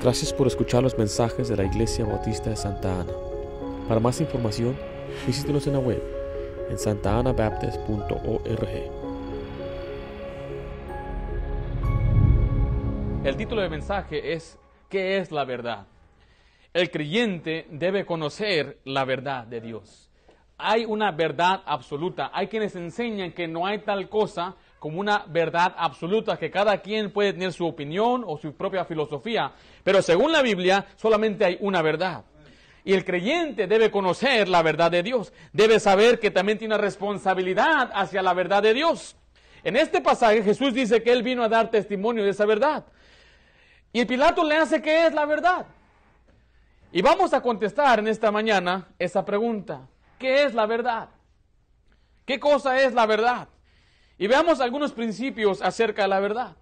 Gracias por escuchar los mensajes de la Iglesia Bautista de Santa Ana. Para más información, visítenos en la web en santaanabaptist.org. El título del mensaje es ¿Qué es la verdad? El creyente debe conocer la verdad de Dios. Hay una verdad absoluta. Hay quienes enseñan que no hay tal cosa como una verdad absoluta, que cada quien puede tener su opinión o su propia filosofía. Pero según la Biblia, solamente hay una verdad. Y el creyente debe conocer la verdad de Dios. Debe saber que también tiene una responsabilidad hacia la verdad de Dios. En este pasaje Jesús dice que Él vino a dar testimonio de esa verdad. Y Pilato le hace que es la verdad. Y vamos a contestar en esta mañana esa pregunta. ¿Qué es la verdad? ¿Qué cosa es la verdad? Y veamos algunos principios acerca de la verdad.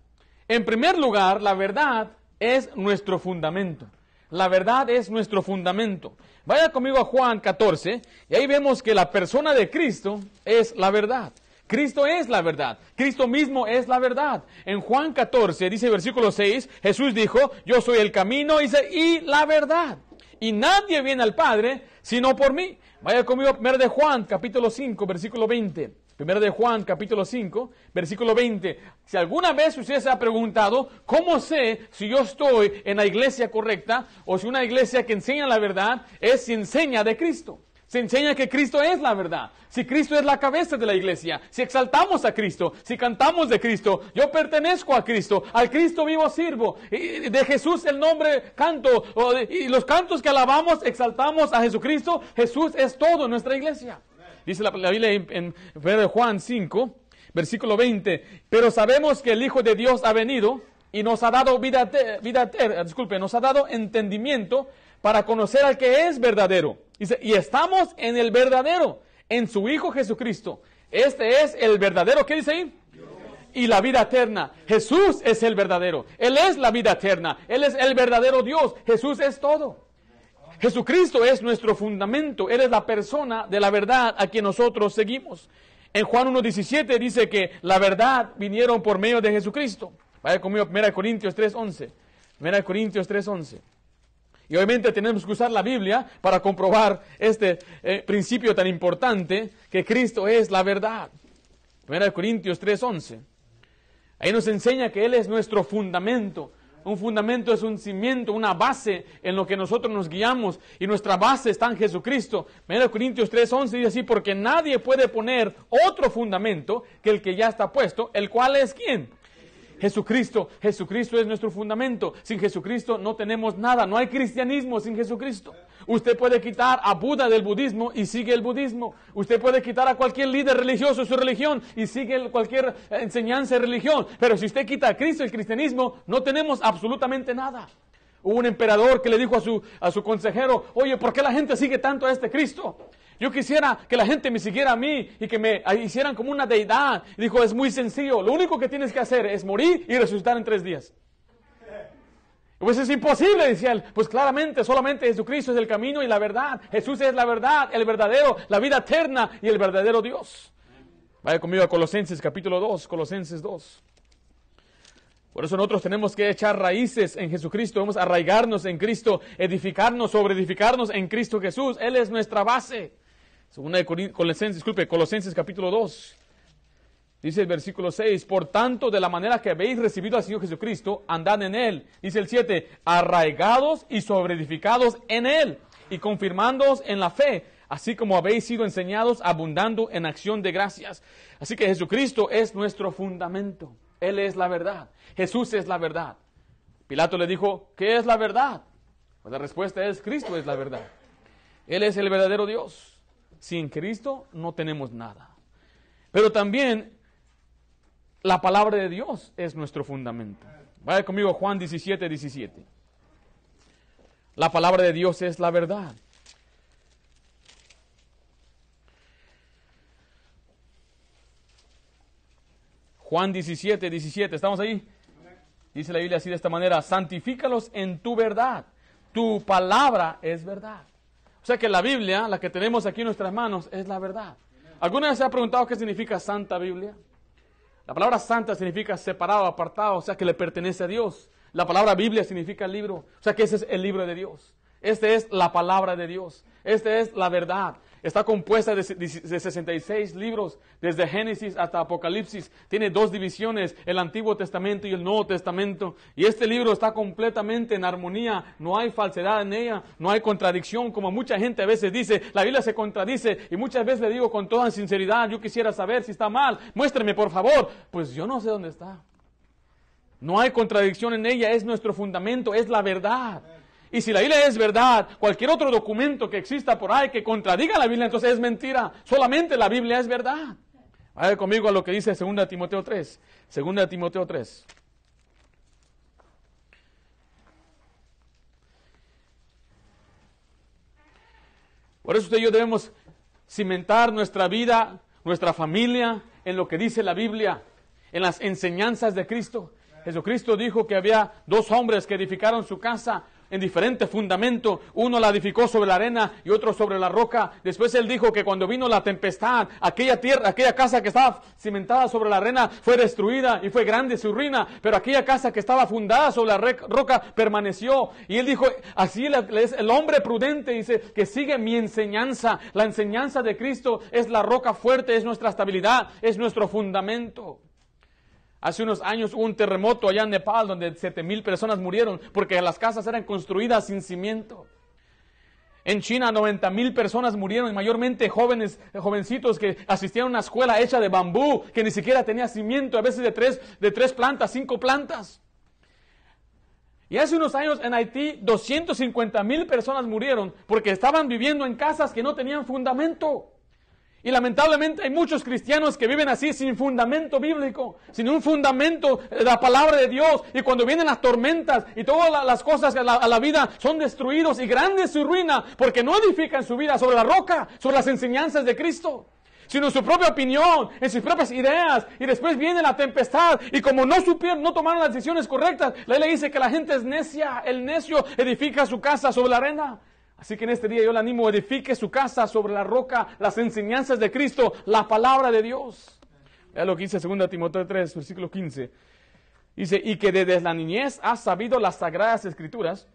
En primer lugar, la verdad es nuestro fundamento. La verdad es nuestro fundamento. Vaya conmigo a Juan 14 y ahí vemos que la persona de Cristo es la verdad. Cristo es la verdad. Cristo mismo es la verdad. En Juan 14 dice versículo 6, Jesús dijo, yo soy el camino y la verdad. Y nadie viene al Padre sino por mí. Vaya conmigo a 1 de Juan capítulo 5 versículo 20. Primero de Juan, capítulo 5, versículo 20. Si alguna vez usted se ha preguntado, ¿cómo sé si yo estoy en la iglesia correcta o si una iglesia que enseña la verdad es si enseña de Cristo? Se enseña que Cristo es la verdad. Si Cristo es la cabeza de la iglesia, si exaltamos a Cristo, si cantamos de Cristo, yo pertenezco a Cristo, al Cristo vivo sirvo. De Jesús el nombre canto, y los cantos que alabamos, exaltamos a Jesucristo. Jesús es todo en nuestra iglesia. Dice la, Biblia en, Juan 5, versículo 20, pero sabemos que el Hijo de Dios ha venido y nos ha dado vida, vida disculpe, nos ha dado entendimiento para conocer al que es verdadero. Dice, y estamos en el verdadero, en su Hijo Jesucristo. Este es el verdadero, ¿qué dice ahí? Y la vida eterna. Jesús es el verdadero. Él es la vida eterna. Él es el verdadero Dios. Jesús es todo. Jesucristo es nuestro fundamento, Él es la persona de la verdad a quien nosotros seguimos. En Juan 1.17 dice que la verdad vinieron por medio de Jesucristo. Vaya conmigo, 1 Corintios 3.11. 1 Corintios 3.11. Y obviamente tenemos que usar la Biblia para comprobar este eh, principio tan importante que Cristo es la verdad. 1 Corintios 3.11. Ahí nos enseña que Él es nuestro fundamento, un fundamento es un cimiento, una base en lo que nosotros nos guiamos y nuestra base está en Jesucristo. 1 Corintios 3:11 dice así, porque nadie puede poner otro fundamento que el que ya está puesto, el cual es quién? Jesucristo, Jesucristo es nuestro fundamento. Sin Jesucristo no tenemos nada, no hay cristianismo sin Jesucristo. Usted puede quitar a Buda del budismo y sigue el budismo. Usted puede quitar a cualquier líder religioso su religión y sigue cualquier enseñanza de religión. Pero si usted quita a Cristo el cristianismo, no tenemos absolutamente nada. Hubo un emperador que le dijo a su, a su consejero, oye, ¿por qué la gente sigue tanto a este Cristo? Yo quisiera que la gente me siguiera a mí y que me hicieran como una deidad. Dijo, es muy sencillo, lo único que tienes que hacer es morir y resucitar en tres días. Pues es imposible, decía él. Pues claramente, solamente Jesucristo es el camino y la verdad. Jesús es la verdad, el verdadero, la vida eterna y el verdadero Dios. Vaya conmigo a Colosenses capítulo 2, Colosenses 2. Por eso nosotros tenemos que echar raíces en Jesucristo, a arraigarnos en Cristo, edificarnos, sobre edificarnos en Cristo Jesús. Él es nuestra base. Segunda de Colosenses, disculpe, Colosenses capítulo 2. Dice el versículo 6, por tanto, de la manera que habéis recibido al Señor Jesucristo, andad en Él. Dice el 7, arraigados y sobreedificados en Él y confirmándoos en la fe, así como habéis sido enseñados, abundando en acción de gracias. Así que Jesucristo es nuestro fundamento. Él es la verdad. Jesús es la verdad. Pilato le dijo, ¿qué es la verdad? Pues la respuesta es, Cristo es la verdad. Él es el verdadero Dios. Sin Cristo no tenemos nada. Pero también la palabra de Dios es nuestro fundamento. Vaya conmigo Juan 17, 17. La palabra de Dios es la verdad. Juan 17, 17. ¿Estamos ahí? Dice la Biblia así de esta manera, santifícalos en tu verdad. Tu palabra es verdad. O sea que la Biblia, la que tenemos aquí en nuestras manos, es la verdad. ¿Alguna vez se ha preguntado qué significa Santa Biblia? La palabra santa significa separado, apartado, o sea que le pertenece a Dios. La palabra Biblia significa libro. O sea que ese es el libro de Dios. Esta es la palabra de Dios. Esta es la verdad. Está compuesta de 66 libros, desde Génesis hasta Apocalipsis. Tiene dos divisiones, el Antiguo Testamento y el Nuevo Testamento. Y este libro está completamente en armonía. No hay falsedad en ella, no hay contradicción, como mucha gente a veces dice. La Biblia se contradice y muchas veces le digo con toda sinceridad, yo quisiera saber si está mal. Muéstreme, por favor. Pues yo no sé dónde está. No hay contradicción en ella, es nuestro fundamento, es la verdad. Y si la Biblia es verdad, cualquier otro documento que exista por ahí que contradiga la Biblia, entonces es mentira. Solamente la Biblia es verdad. Vaya conmigo a lo que dice 2 Timoteo 3. 2 Timoteo 3. Por eso usted y yo debemos cimentar nuestra vida, nuestra familia, en lo que dice la Biblia, en las enseñanzas de Cristo. Jesucristo dijo que había dos hombres que edificaron su casa en diferente fundamento. Uno la edificó sobre la arena y otro sobre la roca. Después él dijo que cuando vino la tempestad, aquella tierra, aquella casa que estaba cimentada sobre la arena fue destruida y fue grande su ruina, pero aquella casa que estaba fundada sobre la roca permaneció. Y él dijo, así es el hombre prudente, dice, que sigue mi enseñanza. La enseñanza de Cristo es la roca fuerte, es nuestra estabilidad, es nuestro fundamento. Hace unos años hubo un terremoto allá en Nepal donde 7 mil personas murieron porque las casas eran construidas sin cimiento. En China 90 mil personas murieron, y mayormente jóvenes, jovencitos que asistían a una escuela hecha de bambú, que ni siquiera tenía cimiento, a veces de tres, de tres plantas, cinco plantas. Y hace unos años en Haití 250 mil personas murieron porque estaban viviendo en casas que no tenían fundamento. Y lamentablemente hay muchos cristianos que viven así sin fundamento bíblico, sin un fundamento de la palabra de Dios. Y cuando vienen las tormentas y todas las cosas a la, vida son destruidos y grande su ruina porque no edifican su vida sobre la roca, sobre las enseñanzas de Cristo sino en su propia opinión, en sus propias ideas, y después viene la tempestad, y como no supieron, no tomaron las decisiones correctas, la ley dice que la gente es necia, el necio edifica su casa sobre la arena, Así que en este día yo le animo, edifique su casa sobre la roca, las enseñanzas de Cristo, la palabra de Dios. Vea lo que dice 2 Timoteo 3, versículo 15. Dice, y que desde la niñez has sabido las sagradas escrituras,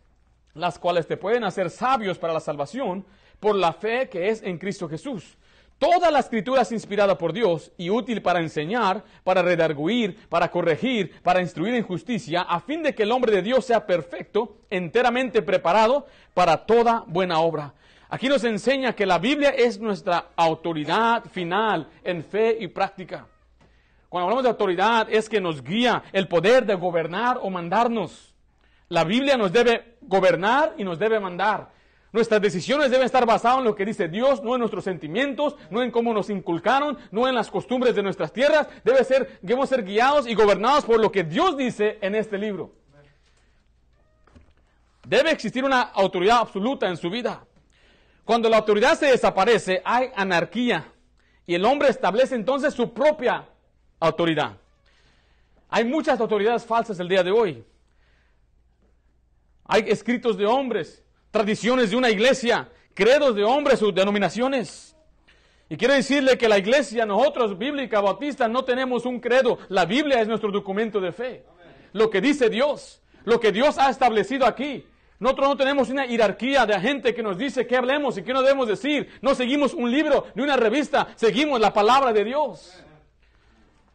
las cuales te pueden hacer sabios para la salvación por la fe que es en Cristo Jesús. Toda la escritura es inspirada por Dios y útil para enseñar, para redarguir, para corregir, para instruir en justicia, a fin de que el hombre de Dios sea perfecto, enteramente preparado para toda buena obra. Aquí nos enseña que la Biblia es nuestra autoridad final en fe y práctica. Cuando hablamos de autoridad es que nos guía el poder de gobernar o mandarnos. La Biblia nos debe gobernar y nos debe mandar. Nuestras decisiones deben estar basadas en lo que dice Dios, no en nuestros sentimientos, no en cómo nos inculcaron, no en las costumbres de nuestras tierras. Debe ser, debemos ser guiados y gobernados por lo que Dios dice en este libro. Debe existir una autoridad absoluta en su vida. Cuando la autoridad se desaparece, hay anarquía y el hombre establece entonces su propia autoridad. Hay muchas autoridades falsas el día de hoy. Hay escritos de hombres tradiciones de una iglesia, credos de hombres o denominaciones. Y quiero decirle que la iglesia, nosotros, bíblica, bautista, no tenemos un credo. La Biblia es nuestro documento de fe. Lo que dice Dios, lo que Dios ha establecido aquí. Nosotros no tenemos una jerarquía de gente que nos dice qué hablemos y qué no debemos decir. No seguimos un libro ni una revista, seguimos la palabra de Dios.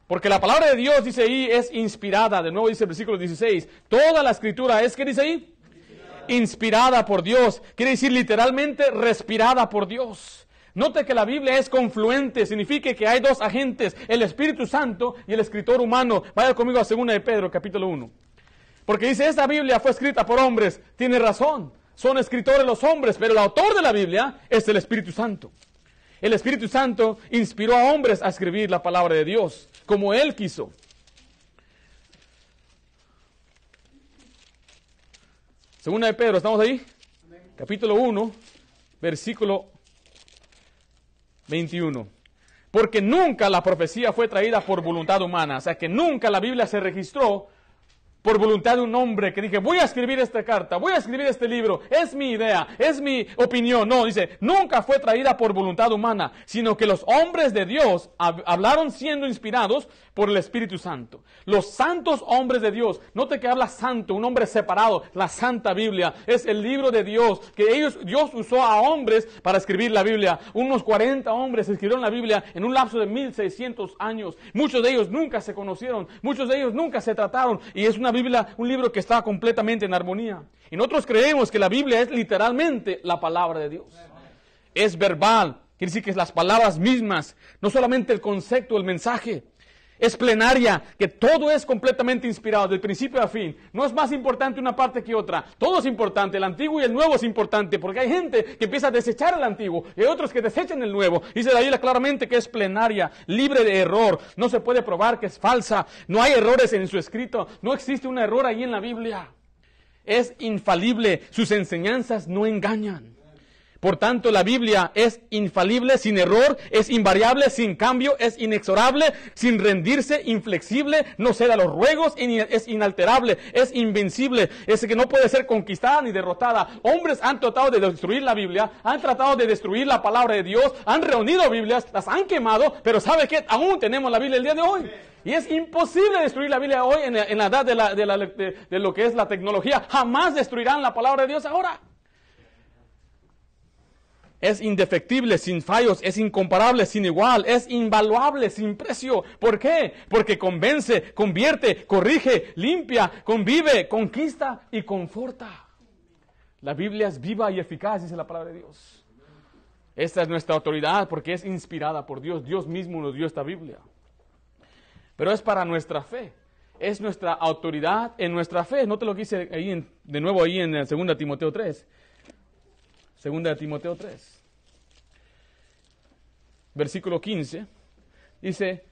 Porque la palabra de Dios, dice ahí, es inspirada. De nuevo dice el versículo 16. Toda la escritura es, ¿qué dice ahí? Inspirada por Dios. Quiere decir literalmente respirada por Dios. Note que la Biblia es confluente, significa que hay dos agentes, el Espíritu Santo y el escritor humano. Vaya conmigo a 2 de Pedro, capítulo 1. Porque dice, esta Biblia fue escrita por hombres. Tiene razón, son escritores los hombres, pero el autor de la Biblia es el Espíritu Santo. El Espíritu Santo inspiró a hombres a escribir la palabra de Dios, como Él quiso. Segunda de Pedro, ¿estamos ahí? Capítulo 1, versículo 21. Porque nunca la profecía fue traída por voluntad humana, o sea que nunca la Biblia se registró por voluntad de un hombre que dije, voy a escribir esta carta, voy a escribir este libro, es mi idea, es mi opinión. No, dice, nunca fue traída por voluntad humana, sino que los hombres de Dios hablaron siendo inspirados por el Espíritu Santo. Los santos hombres de Dios, note que habla santo, un hombre separado, la Santa Biblia, es el libro de Dios, que ellos, Dios usó a hombres para escribir la Biblia. Unos 40 hombres escribieron la Biblia en un lapso de 1600 años. Muchos de ellos nunca se conocieron, muchos de ellos nunca se trataron, y es una Biblia, un libro que está completamente en armonía. Y nosotros creemos que la Biblia es literalmente la palabra de Dios. Es verbal, quiere decir que es las palabras mismas, no solamente el concepto, el mensaje. Es plenaria, que todo es completamente inspirado, del principio a fin. No es más importante una parte que otra. Todo es importante, el antiguo y el nuevo es importante, porque hay gente que empieza a desechar el antiguo y otros que desechan el nuevo. Dice la Biblia claramente que es plenaria, libre de error. No se puede probar que es falsa. No hay errores en su escrito. No existe un error ahí en la Biblia. Es infalible. Sus enseñanzas no engañan. Por tanto, la Biblia es infalible, sin error, es invariable, sin cambio, es inexorable, sin rendirse, inflexible, no cede a los ruegos, es inalterable, es invencible, es que no puede ser conquistada ni derrotada. Hombres han tratado de destruir la Biblia, han tratado de destruir la palabra de Dios, han reunido Biblias, las han quemado, pero ¿sabe qué? Aún tenemos la Biblia el día de hoy. Y es imposible destruir la Biblia hoy en, la edad de lo que es la tecnología. Jamás destruirán la palabra de Dios ahora es indefectible, sin fallos, es incomparable, sin igual, es invaluable, sin precio. ¿Por qué? Porque convence, convierte, corrige, limpia, convive, conquista y conforta. La Biblia es viva y eficaz, dice la palabra de Dios. Esta es nuestra autoridad porque es inspirada por Dios. Dios mismo nos dio esta Biblia. Pero es para nuestra fe. Es nuestra autoridad en nuestra fe. No te lo quise ahí de nuevo ahí en 2 Timoteo 3. Segunda de Timoteo 3. Versículo 15. Dice,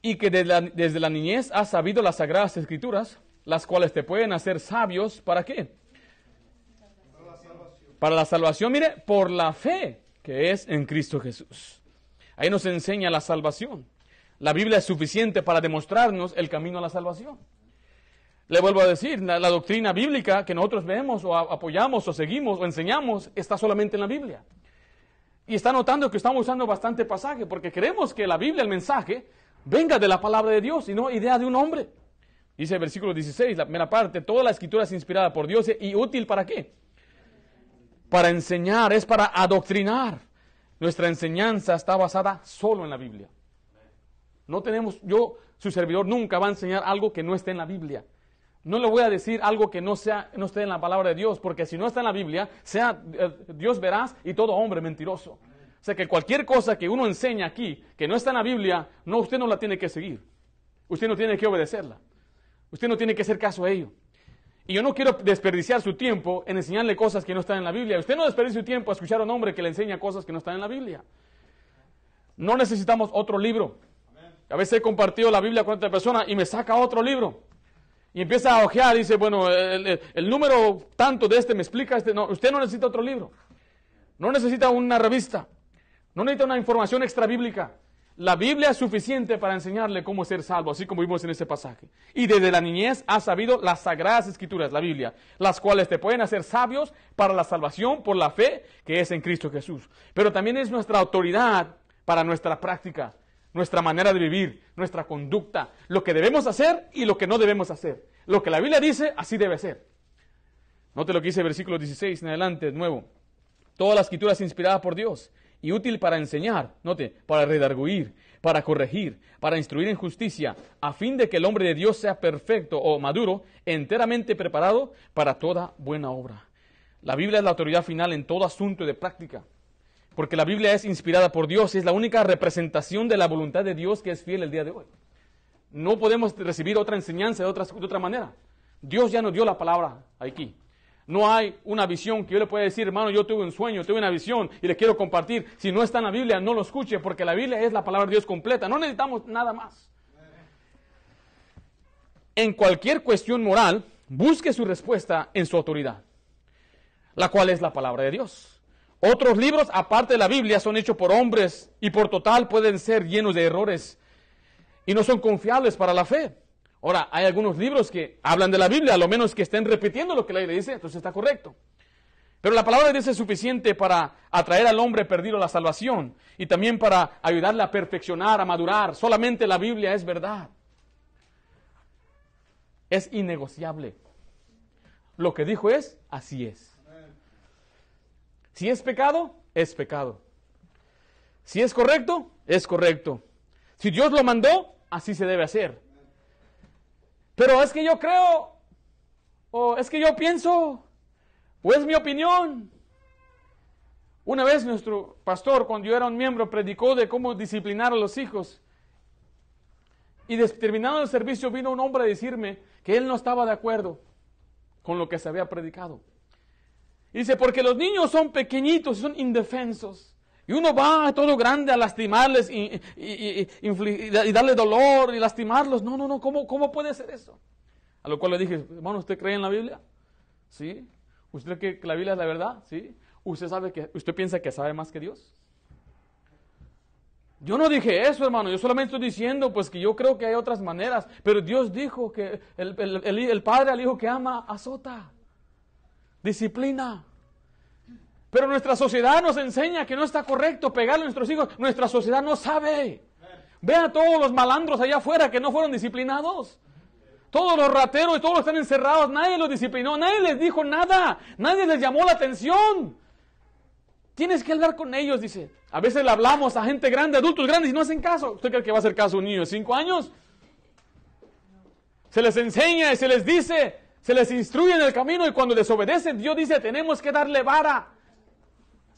y que desde la, niñez has sabido las sagradas escrituras, las cuales te pueden hacer sabios, ¿para qué? Para la salvación. Para la salvación, mire, por la fe que es en Cristo Jesús. Ahí nos enseña la salvación. La Biblia es suficiente para demostrarnos el camino a la salvación. Le vuelvo a decir, la, doctrina bíblica que nosotros vemos o apoyamos o seguimos o enseñamos está solamente en la Biblia. Y está notando que estamos usando bastante pasaje porque queremos que la Biblia, el mensaje, venga de la palabra de Dios y no idea de un hombre. Dice el versículo 16, la primera parte, toda la escritura es inspirada por Dios y útil para qué? Para enseñar, es para adoctrinar. Nuestra enseñanza está basada solo en la Biblia. No tenemos, yo, su servidor, nunca va a enseñar algo que no esté en la Biblia. No le voy a decir algo que no, sea, no esté en la palabra de Dios, porque si no está en la Biblia, sea eh, Dios verás y todo hombre mentiroso. O sea que cualquier cosa que uno enseña aquí que no está en la Biblia, no, usted no la tiene que seguir. Usted no tiene que obedecerla. Usted no tiene que hacer caso a ello. Y yo no quiero desperdiciar su tiempo en enseñarle cosas que no están en la Biblia. Usted no desperdicie su tiempo a escuchar a un hombre que le enseña cosas que no están en la Biblia. No necesitamos otro libro. A veces he compartido la Biblia con otra persona y me saca otro libro. Y empieza a ojear, dice, bueno, el, número tanto de este me explica este. No, usted no necesita otro libro. No necesita una revista. No necesita una información extra bíblica. La Biblia es suficiente para enseñarle cómo ser salvo, así como vimos en este pasaje. Y desde la niñez ha sabido las sagradas escrituras, la Biblia, las cuales te pueden hacer sabios para la salvación por la fe que es en Cristo Jesús. Pero también es nuestra autoridad para nuestra práctica nuestra manera de vivir, nuestra conducta, lo que debemos hacer y lo que no debemos hacer. Lo que la Biblia dice, así debe ser. Note lo que dice el versículo 16 en adelante, de nuevo. Toda la escritura es inspirada por Dios y útil para enseñar, note, para redarguir, para corregir, para instruir en justicia, a fin de que el hombre de Dios sea perfecto o maduro, enteramente preparado para toda buena obra. La Biblia es la autoridad final en todo asunto de práctica porque la Biblia es inspirada por Dios y es la única representación de la voluntad de Dios que es fiel el día de hoy. No podemos recibir otra enseñanza de otra, manera. Dios ya nos dio la palabra aquí. No hay una visión que yo le pueda decir, hermano, yo tuve un sueño, tuve una visión y le quiero compartir. Si no está en la Biblia, no lo escuche, porque la Biblia es la palabra de Dios completa. No necesitamos nada más. En cualquier cuestión moral, busque su respuesta en su autoridad, la cual es la palabra de Dios. Otros libros, aparte de la Biblia, son hechos por hombres y por total pueden ser llenos de errores y no son confiables para la fe. Ahora, hay algunos libros que hablan de la Biblia, a lo menos que estén repitiendo lo que la Biblia dice, entonces está correcto. Pero la palabra de Dios es suficiente para atraer al hombre perdido a la salvación y también para ayudarle a perfeccionar, a madurar. Solamente la Biblia es verdad. Es innegociable. Lo que dijo es, así es. Si es pecado, es pecado. Si es correcto, es correcto. Si Dios lo mandó, así se debe hacer. Pero es que yo creo, o es que yo pienso, o es mi opinión. Una vez nuestro pastor, cuando yo era un miembro, predicó de cómo disciplinar a los hijos. Y terminado el servicio vino un hombre a decirme que él no estaba de acuerdo con lo que se había predicado. Dice, porque los niños son pequeñitos, son indefensos. Y uno va todo grande a lastimarles y, y, darle dolor y lastimarlos. No, no, no, ¿cómo, ¿cómo puede ser eso? A lo cual le dije, hermano, ¿usted cree en la Biblia? Sí. ¿Usted cree que la Biblia es la verdad? Sí. ¿Usted sabe que, usted piensa que sabe más que Dios? Yo no dije eso, hermano. Yo solamente estoy diciendo, pues, que yo creo que hay otras maneras. Pero Dios dijo que el, el padre al hijo que ama azota, disciplina. Pero nuestra sociedad nos enseña que no está correcto pegarle a nuestros hijos. Nuestra sociedad no sabe. Ve a todos los malandros allá afuera que no fueron disciplinados. Todos los rateros y todos están encerrados. Nadie los disciplinó. Nadie les dijo nada. Nadie les llamó la atención. Tienes que hablar con ellos, dice. A veces le hablamos a gente grande, adultos grandes, y no hacen caso. ¿Usted cree que va a hacer caso a un niño de cinco años? Se les enseña y se les dice, se les instruye en el camino y cuando desobedecen, Dios dice, tenemos que darle vara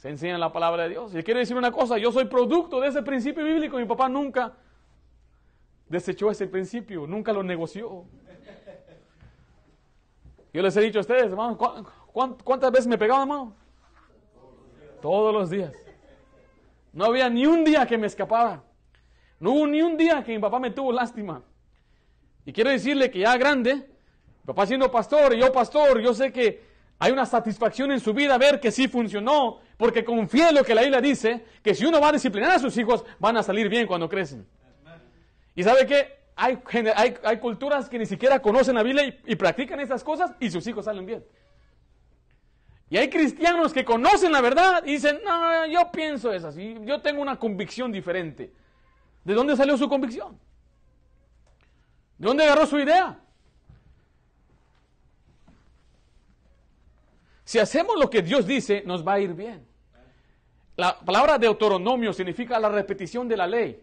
se enseña la palabra de Dios. Y quiero decir una cosa, yo soy producto de ese principio bíblico. Mi papá nunca desechó ese principio, nunca lo negoció. Yo les he dicho a ustedes, ¿cuántas veces me pegaba, hermano? Todos los días. No había ni un día que me escapara. No hubo ni un día que mi papá me tuvo lástima. Y quiero decirle que ya grande, papá siendo pastor y yo pastor, yo sé que hay una satisfacción en su vida ver que sí funcionó, porque confía en lo que la Biblia dice, que si uno va a disciplinar a sus hijos, van a salir bien cuando crecen. Y sabe que hay, hay, culturas que ni siquiera conocen la Biblia y, practican esas cosas y sus hijos salen bien. Y hay cristianos que conocen la verdad y dicen, no, yo pienso es así, yo tengo una convicción diferente. ¿De dónde salió su convicción? ¿De dónde agarró su idea? Si hacemos lo que Dios dice, nos va a ir bien. La palabra Deuteronomio significa la repetición de la ley.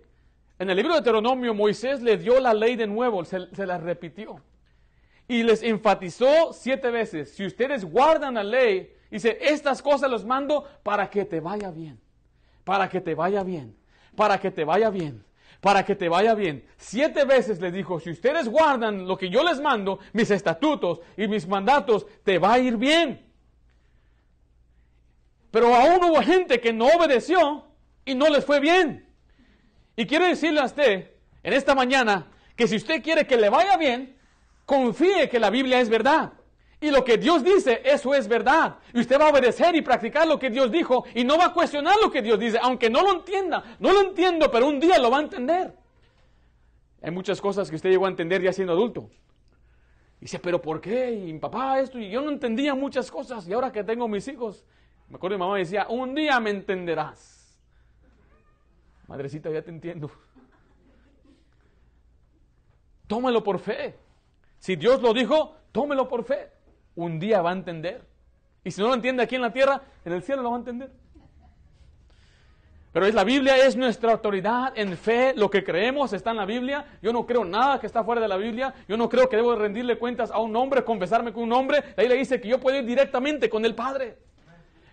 En el libro de Deuteronomio, Moisés le dio la ley de nuevo, se, la repitió. Y les enfatizó siete veces, si ustedes guardan la ley, dice, estas cosas los mando para que te vaya bien, para que te vaya bien, para que te vaya bien, para que te vaya bien. Siete veces le dijo, si ustedes guardan lo que yo les mando, mis estatutos y mis mandatos, te va a ir bien. Pero aún hubo gente que no obedeció y no les fue bien. Y quiero decirle a usted en esta mañana que si usted quiere que le vaya bien, confíe que la Biblia es verdad. Y lo que Dios dice, eso es verdad. Y usted va a obedecer y practicar lo que Dios dijo y no va a cuestionar lo que Dios dice, aunque no lo entienda. No lo entiendo, pero un día lo va a entender. Hay muchas cosas que usted llegó a entender ya siendo adulto. Y dice, pero ¿por qué? Y mi papá esto, y yo no entendía muchas cosas. Y ahora que tengo mis hijos, me acuerdo mi mamá decía, un día me entenderás. Madrecita, ya te entiendo. Tómelo por fe. Si Dios lo dijo, tómelo por fe. Un día va a entender. Y si no lo entiende aquí en la tierra, en el cielo lo va a entender. Pero es la Biblia es nuestra autoridad en fe, lo que creemos está en la Biblia. Yo no creo nada que está fuera de la Biblia. Yo no creo que debo rendirle cuentas a un hombre, confesarme con un hombre. Ahí le dice que yo puedo ir directamente con el Padre.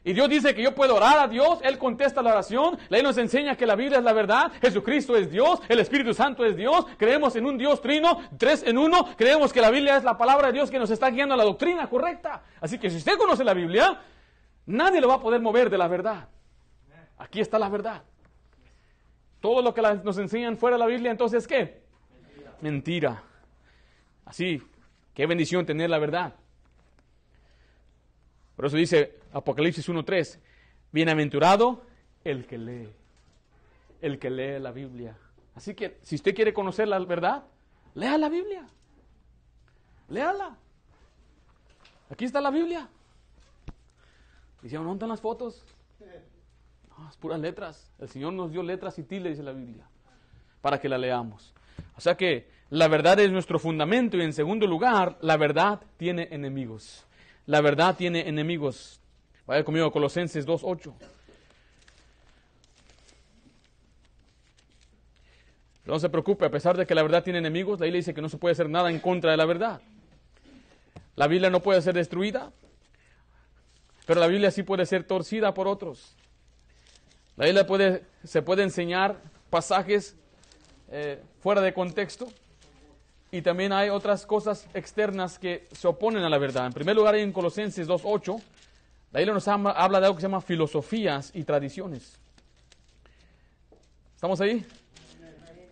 Y Dios dice que yo puedo orar a Dios, Él contesta la oración, la ley nos enseña que la Biblia es la verdad, Jesucristo es Dios, el Espíritu Santo es Dios, creemos en un Dios trino, tres en uno, creemos que la Biblia es la palabra de Dios que nos está guiando a la doctrina correcta. Así que si usted conoce la Biblia, nadie lo va a poder mover de la verdad. Aquí está la verdad. Todo lo que nos enseñan fuera de la Biblia, entonces, ¿qué? Mentira. Mentira. Así, qué bendición tener la verdad. Por eso dice Apocalipsis 1.3, bienaventurado el que lee, el que lee la Biblia. Así que si usted quiere conocer la verdad, lea la Biblia. Léala. Aquí está la Biblia. Dicen, ¿dónde están las fotos? No, es puras letras. El Señor nos dio letras y tilde, dice la Biblia, para que la leamos. O sea que la verdad es nuestro fundamento y en segundo lugar, la verdad tiene enemigos. La verdad tiene enemigos. Vaya conmigo Colosenses 2.8. No se preocupe, a pesar de que la verdad tiene enemigos, la Biblia dice que no se puede hacer nada en contra de la verdad. La Biblia no puede ser destruida, pero la Biblia sí puede ser torcida por otros. La Biblia puede, se puede enseñar pasajes eh, fuera de contexto y también hay otras cosas externas que se oponen a la verdad. En primer lugar, en Colosenses 2.8, la Biblia nos habla de algo que se llama filosofías y tradiciones. ¿Estamos ahí?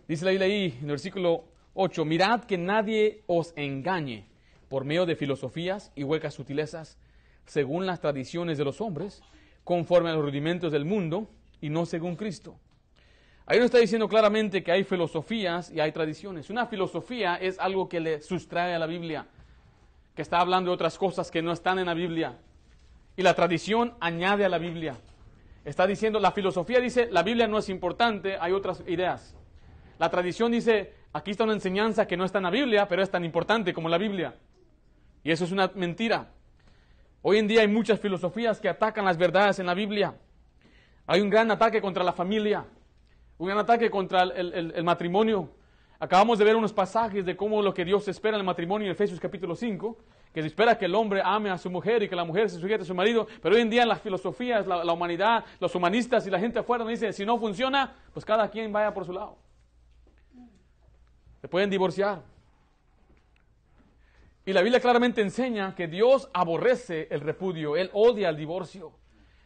Dice la Biblia ahí en el versículo 8, mirad que nadie os engañe por medio de filosofías y huecas sutilezas, según las tradiciones de los hombres, conforme a los rudimentos del mundo y no según Cristo. Ahí nos está diciendo claramente que hay filosofías y hay tradiciones. Una filosofía es algo que le sustrae a la Biblia, que está hablando de otras cosas que no están en la Biblia. Y la tradición añade a la Biblia. Está diciendo, la filosofía dice, la Biblia no es importante, hay otras ideas. La tradición dice, aquí está una enseñanza que no está en la Biblia, pero es tan importante como la Biblia. Y eso es una mentira. Hoy en día hay muchas filosofías que atacan las verdades en la Biblia. Hay un gran ataque contra la familia, un gran ataque contra el, matrimonio. Acabamos de ver unos pasajes de cómo lo que Dios espera en el matrimonio en Efesios capítulo 5, que se espera que el hombre ame a su mujer y que la mujer se sujete a su marido, pero hoy en día las filosofías, la, humanidad, los humanistas y la gente afuera nos dice, si no funciona, pues cada quien vaya por su lado. Se pueden divorciar. Y la Biblia claramente enseña que Dios aborrece el repudio, Él odia el divorcio.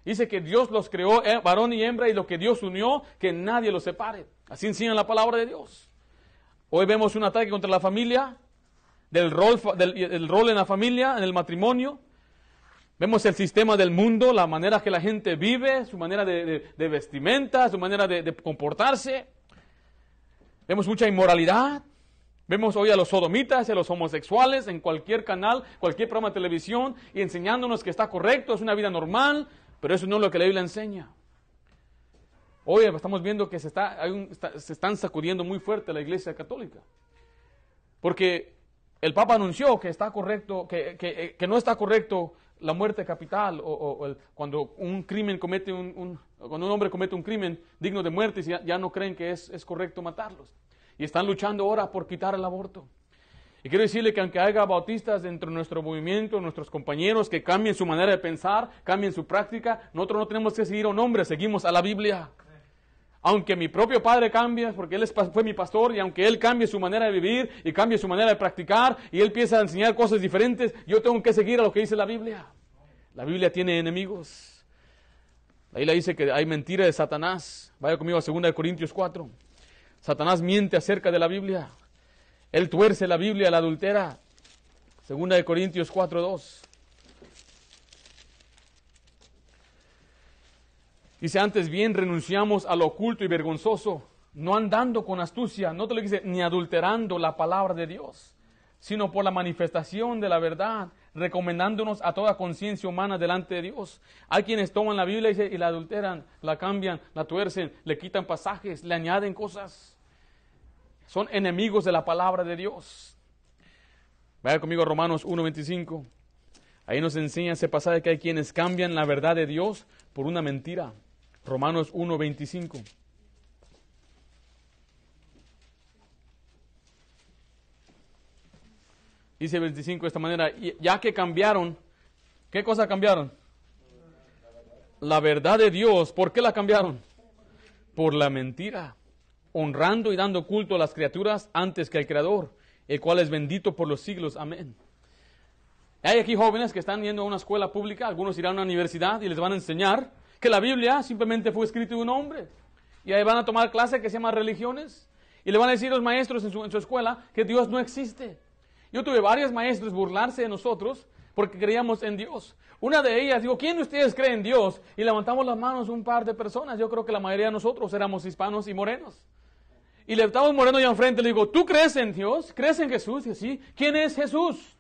Dice que Dios los creó eh, varón y hembra y lo que Dios unió, que nadie los separe. Así enseña la palabra de Dios. Hoy vemos un ataque contra la familia, del rol, del, rol en la familia, en el matrimonio. Vemos el sistema del mundo, la manera que la gente vive, su manera de, vestimenta, su manera de comportarse. Vemos mucha inmoralidad. Vemos hoy a los sodomitas y a los homosexuales en cualquier canal, cualquier programa de televisión y enseñándonos que está correcto, es una vida normal, pero eso no es lo que la Biblia enseña. Hoy estamos viendo que se, está, se están sacudiendo muy fuerte la iglesia católica. Porque el Papa anunció que está correcto, que, no está correcto la muerte capital o, cuando un crimen comete un, cuando un hombre comete un crimen digno de muerte ya, ya no creen que es, es correcto matarlos y están luchando ahora por quitar el aborto. Y quiero decirle que aunque haya bautistas dentro de nuestro movimiento, nuestros compañeros que cambien su manera de pensar, cambien su práctica, nosotros no tenemos que seguir a un hombre, seguimos a la Biblia. Aunque mi propio padre cambie, porque él fue mi pastor, y aunque él cambie su manera de vivir y cambie su manera de practicar, y él empieza a enseñar cosas diferentes, yo tengo que seguir a lo que dice la Biblia. La Biblia tiene enemigos. La dice que hay mentira de Satanás. Vaya conmigo a 2 Corintios 4. Satanás miente acerca de la Biblia. Él tuerce la Biblia, la adultera. Segunda de Corintios 4.2. Dice antes bien, renunciamos a lo oculto y vergonzoso, no andando con astucia, no te lo dice, ni adulterando la palabra de Dios, sino por la manifestación de la verdad, recomendándonos a toda conciencia humana delante de Dios. Hay quienes toman la Biblia y la adulteran, la cambian, la tuercen, le quitan pasajes, le añaden cosas. Son enemigos de la palabra de Dios. Vaya conmigo a Romanos 1.25. Ahí nos enseña ese pasaje que hay quienes cambian la verdad de Dios por una mentira. Romanos 1.25. Dice 25 de esta manera, ya que cambiaron, ¿qué cosa cambiaron? La verdad de Dios, ¿por qué la cambiaron? Por la mentira honrando y dando culto a las criaturas antes que al Creador, el cual es bendito por los siglos. Amén. Hay aquí jóvenes que están yendo a una escuela pública, algunos irán a una universidad y les van a enseñar que la Biblia simplemente fue escrita de un hombre. Y ahí van a tomar clase que se llama religiones. Y le van a decir los maestros en su, en su escuela que Dios no existe. Yo tuve varios maestros burlarse de nosotros porque creíamos en Dios. Una de ellas, digo, ¿quién de ustedes cree en Dios? Y levantamos las manos un par de personas. Yo creo que la mayoría de nosotros éramos hispanos y morenos. Y le estamos moreno ya enfrente, le digo, ¿tú crees en Dios? ¿Crees en Jesús? Y así, ¿quién es Jesús?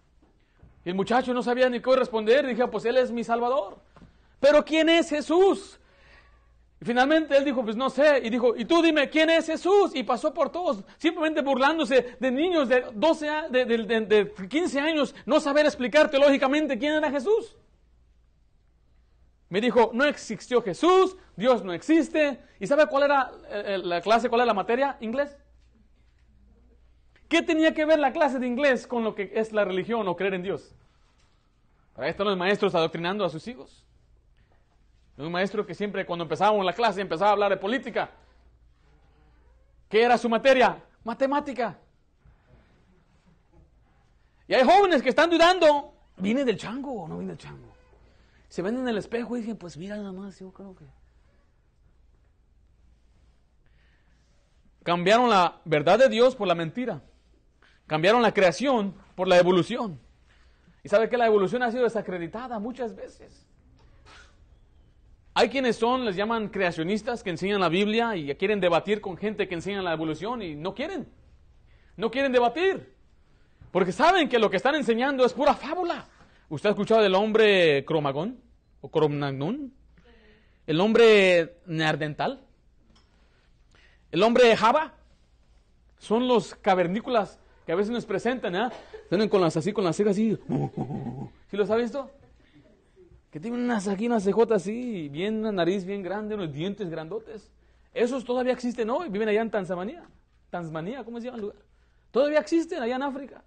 Y el muchacho no sabía ni qué responder. Dije, pues Él es mi Salvador. Pero ¿quién es Jesús? Y finalmente él dijo, pues no sé. Y dijo, y tú dime, ¿quién es Jesús? Y pasó por todos, simplemente burlándose de niños de 12, de, de, de 15 años, no saber explicar teológicamente quién era Jesús. Me dijo, no existió Jesús, Dios no existe. ¿Y sabe cuál era eh, la clase, cuál era la materia? Inglés. ¿Qué tenía que ver la clase de inglés con lo que es la religión o creer en Dios? Para esto los maestros adoctrinando a sus hijos. Un maestro que siempre cuando empezábamos la clase empezaba a hablar de política. ¿Qué era su materia? Matemática. Y hay jóvenes que están dudando, ¿viene del chango o no viene del chango? Se ven en el espejo y dicen, pues mira nada más, yo creo que... Cambiaron la verdad de Dios por la mentira. Cambiaron la creación por la evolución. Y sabe que la evolución ha sido desacreditada muchas veces. Hay quienes son, les llaman creacionistas, que enseñan la Biblia y quieren debatir con gente que enseña la evolución y no quieren. No quieren debatir. Porque saben que lo que están enseñando es pura fábula. ¿Usted ha escuchado del hombre cromagón o cromagnon? El hombre neardental. El hombre Java. Son los cavernícolas que a veces nos presentan, ¿eh? Tienen con las así, con las cejas así. ¿Sí los ha visto? Que tiene unas aquí, una CJ así, bien una nariz bien grande, unos dientes grandotes. Esos todavía existen hoy, viven allá en Tanzania. Tanzania, ¿cómo se llama el lugar? Todavía existen allá en África.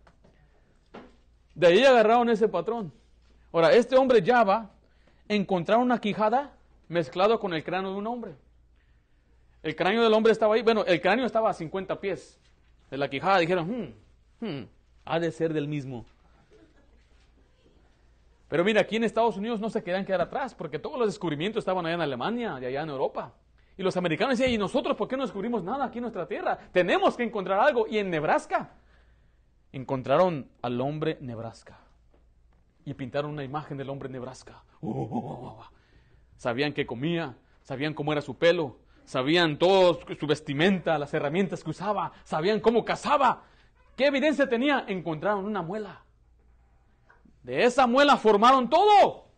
De ahí agarraron ese patrón. Ahora, este hombre Java encontraron una quijada mezclado con el cráneo de un hombre. El cráneo del hombre estaba ahí, bueno, el cráneo estaba a 50 pies de la quijada. Dijeron, hmm, hmm, ha de ser del mismo. Pero mira, aquí en Estados Unidos no se querían quedar atrás, porque todos los descubrimientos estaban allá en Alemania y allá en Europa. Y los americanos decían, ¿y nosotros por qué no descubrimos nada aquí en nuestra tierra? Tenemos que encontrar algo. Y en Nebraska encontraron al hombre Nebraska. Y pintaron una imagen del hombre Nebraska. sabían qué comía, sabían cómo era su pelo, sabían todo su vestimenta, las herramientas que usaba, sabían cómo cazaba. ¿Qué evidencia tenía? Encontraron una muela. De esa muela formaron todo.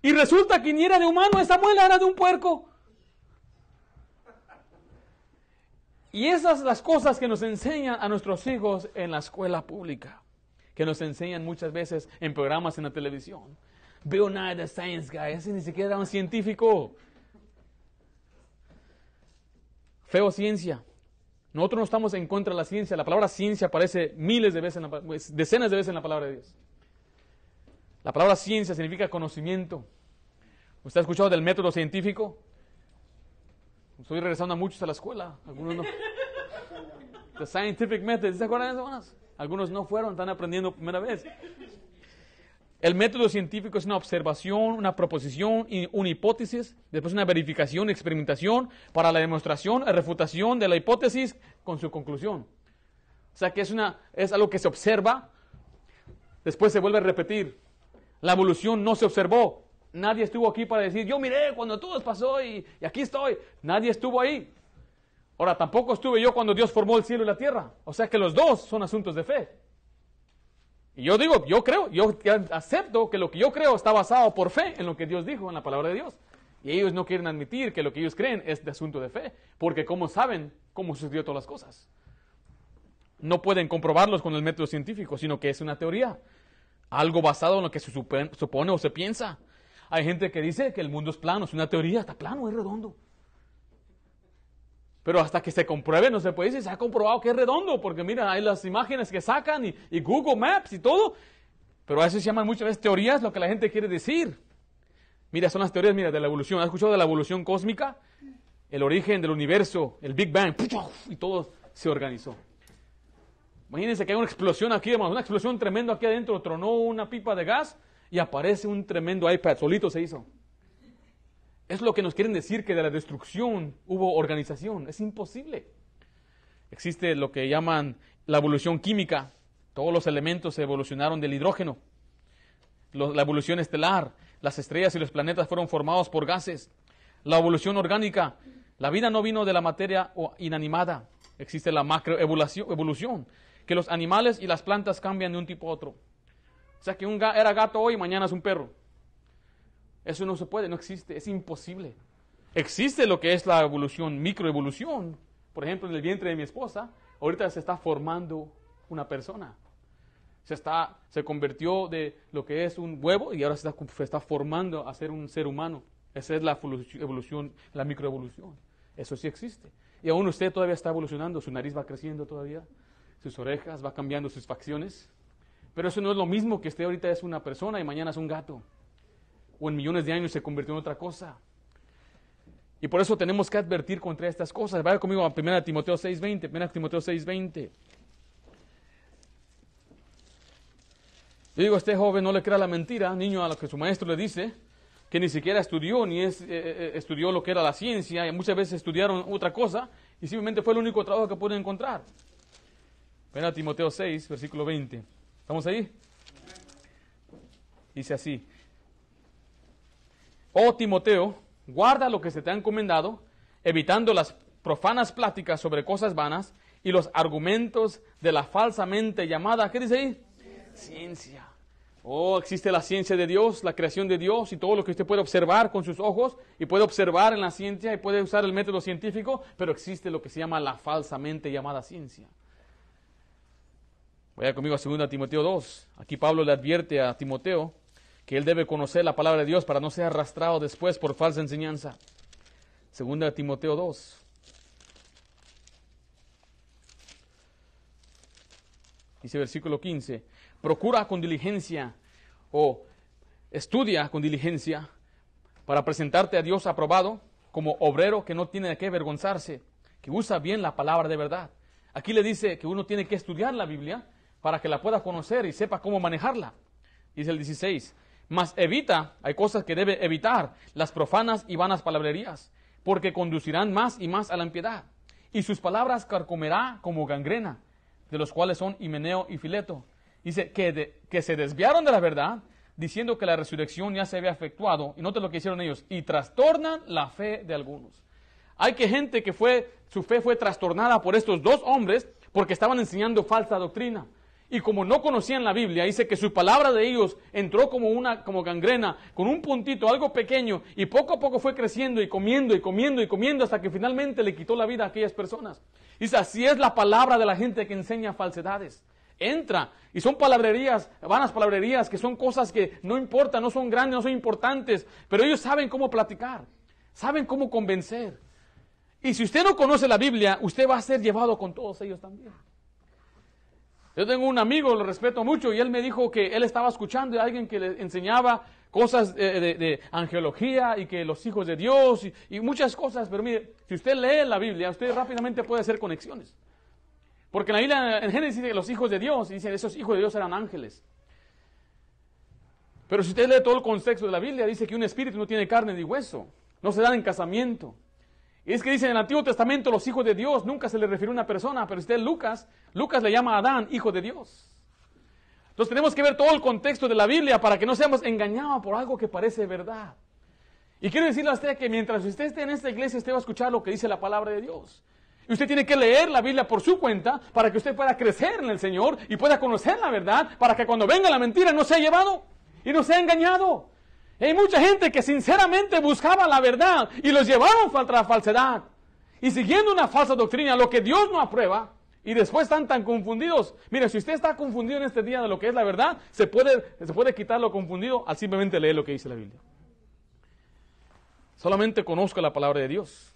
Y resulta que ni era de humano, esa muela era de un puerco. Y esas las cosas que nos enseñan a nuestros hijos en la escuela pública, que nos enseñan muchas veces en programas en la televisión. Bill Nye, the Science Guy, ese ni siquiera era un científico. Feo ciencia. Nosotros no estamos en contra de la ciencia. La palabra ciencia aparece miles de veces, pues, decenas de veces en la palabra de Dios. La palabra ciencia significa conocimiento. ¿Usted ha escuchado del método científico? Estoy regresando a muchos a la escuela, algunos no. The scientific method, ¿se acuerdan de eso? Algunos no fueron, están aprendiendo primera vez. El método científico es una observación, una proposición, una hipótesis, después una verificación, experimentación para la demostración, refutación de la hipótesis con su conclusión. O sea que es, una, es algo que se observa, después se vuelve a repetir. La evolución no se observó. Nadie estuvo aquí para decir, yo miré cuando todo pasó y aquí estoy. Nadie estuvo ahí. Ahora, tampoco estuve yo cuando Dios formó el cielo y la tierra. O sea que los dos son asuntos de fe. Y yo digo, yo creo, yo acepto que lo que yo creo está basado por fe en lo que Dios dijo en la palabra de Dios. Y ellos no quieren admitir que lo que ellos creen es de asunto de fe, porque ¿cómo saben cómo sucedió todas las cosas? No pueden comprobarlos con el método científico, sino que es una teoría, algo basado en lo que se supone o se piensa. Hay gente que dice que el mundo es plano, es una teoría, está plano, es redondo. Pero hasta que se compruebe, no se puede decir, se ha comprobado que es redondo, porque mira, hay las imágenes que sacan y, Google Maps y todo. Pero a eso se llaman muchas veces teorías, lo que la gente quiere decir. Mira, son las teorías, mira, de la evolución. ¿Has escuchado de la evolución cósmica? El origen del universo, el Big Bang, y todo se organizó. Imagínense que hay una explosión aquí, hermano, una explosión tremenda aquí adentro, tronó una pipa de gas y aparece un tremendo iPad, solito se hizo. Es lo que nos quieren decir que de la destrucción hubo organización. Es imposible. Existe lo que llaman la evolución química. Todos los elementos evolucionaron del hidrógeno. la evolución estelar. Las estrellas y los planetas fueron formados por gases. La evolución orgánica. La vida no vino de la materia inanimada. Existe la macroevolución, evolución, que los animales y las plantas cambian de un tipo a otro. O sea que un ga- era gato hoy, mañana es un perro. Eso no se puede, no existe, es imposible. Existe lo que es la evolución, microevolución. Por ejemplo, en el vientre de mi esposa, ahorita se está formando una persona. Se, está, se convirtió de lo que es un huevo y ahora se está, formando a ser un ser humano. Esa es la evolu- evolución, la microevolución. Eso sí existe. Y aún usted todavía está evolucionando, su nariz va creciendo todavía, sus orejas, va cambiando sus facciones. Pero eso no es lo mismo que usted ahorita es una persona y mañana es un gato. O en millones de años se convirtió en otra cosa. Y por eso tenemos que advertir contra estas cosas. Vaya conmigo a 1 Timoteo 6.20. 1 Timoteo 6.20. Yo digo, este joven no le crea la mentira, niño, a lo que su maestro le dice, que ni siquiera estudió, ni eh, eh, estudió lo que era la ciencia, y muchas veces estudiaron otra cosa, y simplemente fue el único trabajo que pueden encontrar. Ven a Timoteo 6, versículo 20. ¿Estamos ahí? Dice así. Oh Timoteo, guarda lo que se te ha encomendado, evitando las profanas pláticas sobre cosas vanas y los argumentos de la falsamente llamada, ¿qué dice ahí? Ciencia. Oh, existe la ciencia de Dios, la creación de Dios y todo lo que usted puede observar con sus ojos y puede observar en la ciencia y puede usar el método científico, pero existe lo que se llama la falsamente llamada ciencia. Vaya conmigo a 2 Timoteo 2. Aquí Pablo le advierte a Timoteo que él debe conocer la palabra de Dios para no ser arrastrado después por falsa enseñanza. 2 Timoteo 2. Dice versículo 15, procura con diligencia o estudia con diligencia para presentarte a Dios aprobado como obrero que no tiene de qué avergonzarse, que usa bien la palabra de verdad. Aquí le dice que uno tiene que estudiar la Biblia para que la pueda conocer y sepa cómo manejarla. Dice el 16, mas evita, hay cosas que debe evitar, las profanas y vanas palabrerías, porque conducirán más y más a la impiedad. Y sus palabras carcomerá como gangrena, de los cuales son Himeneo y Fileto. Dice que, que se desviaron de la verdad, diciendo que la resurrección ya se había efectuado, y note lo que hicieron ellos, y trastornan la fe de algunos. Hay que gente que fue, su fe fue trastornada por estos dos hombres porque estaban enseñando falsa doctrina. Y como no conocían la Biblia, dice que su palabra de ellos entró como una como gangrena, con un puntito, algo pequeño, y poco a poco fue creciendo y comiendo y comiendo y comiendo hasta que finalmente le quitó la vida a aquellas personas. Dice, así es la palabra de la gente que enseña falsedades. Entra y son palabrerías, vanas palabrerías, que son cosas que no importan, no son grandes, no son importantes, pero ellos saben cómo platicar, saben cómo convencer. Y si usted no conoce la Biblia, usted va a ser llevado con todos ellos también. Yo tengo un amigo, lo respeto mucho, y él me dijo que él estaba escuchando a alguien que le enseñaba cosas eh, de, de angeología y que los hijos de Dios y, muchas cosas, pero mire, si usted lee la Biblia, usted rápidamente puede hacer conexiones. Porque en la Biblia, en Génesis dice los hijos de Dios, y dice que esos hijos de Dios eran ángeles. Pero si usted lee todo el contexto de la Biblia, dice que un espíritu no tiene carne ni hueso, no se dan en casamiento. Y es que dice en el Antiguo Testamento los hijos de Dios, nunca se le refirió a una persona, pero usted Lucas, Lucas le llama a Adán hijo de Dios. Entonces tenemos que ver todo el contexto de la Biblia para que no seamos engañados por algo que parece verdad. Y quiero decirle a usted que mientras usted esté en esta iglesia, usted va a escuchar lo que dice la palabra de Dios. Y usted tiene que leer la Biblia por su cuenta para que usted pueda crecer en el Señor y pueda conocer la verdad, para que cuando venga la mentira no sea llevado y no sea engañado. Hay mucha gente que sinceramente buscaba la verdad y los llevaron a la falsedad. Y siguiendo una falsa doctrina, lo que Dios no aprueba, y después están tan confundidos. Mire, si usted está confundido en este día de lo que es la verdad, se puede, se puede quitar lo confundido al simplemente leer lo que dice la Biblia. Solamente conozco la palabra de Dios.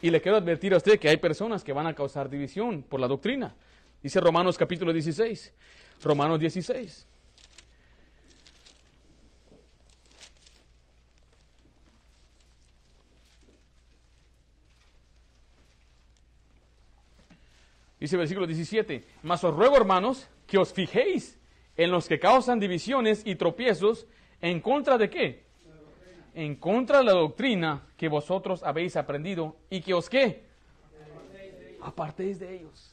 Y le quiero advertir a usted que hay personas que van a causar división por la doctrina. Dice Romanos capítulo 16. Romanos 16. Dice versículo 17, mas os ruego hermanos que os fijéis en los que causan divisiones y tropiezos en contra de qué? En contra de la doctrina que vosotros habéis aprendido y que os qué? Apartéis de ellos.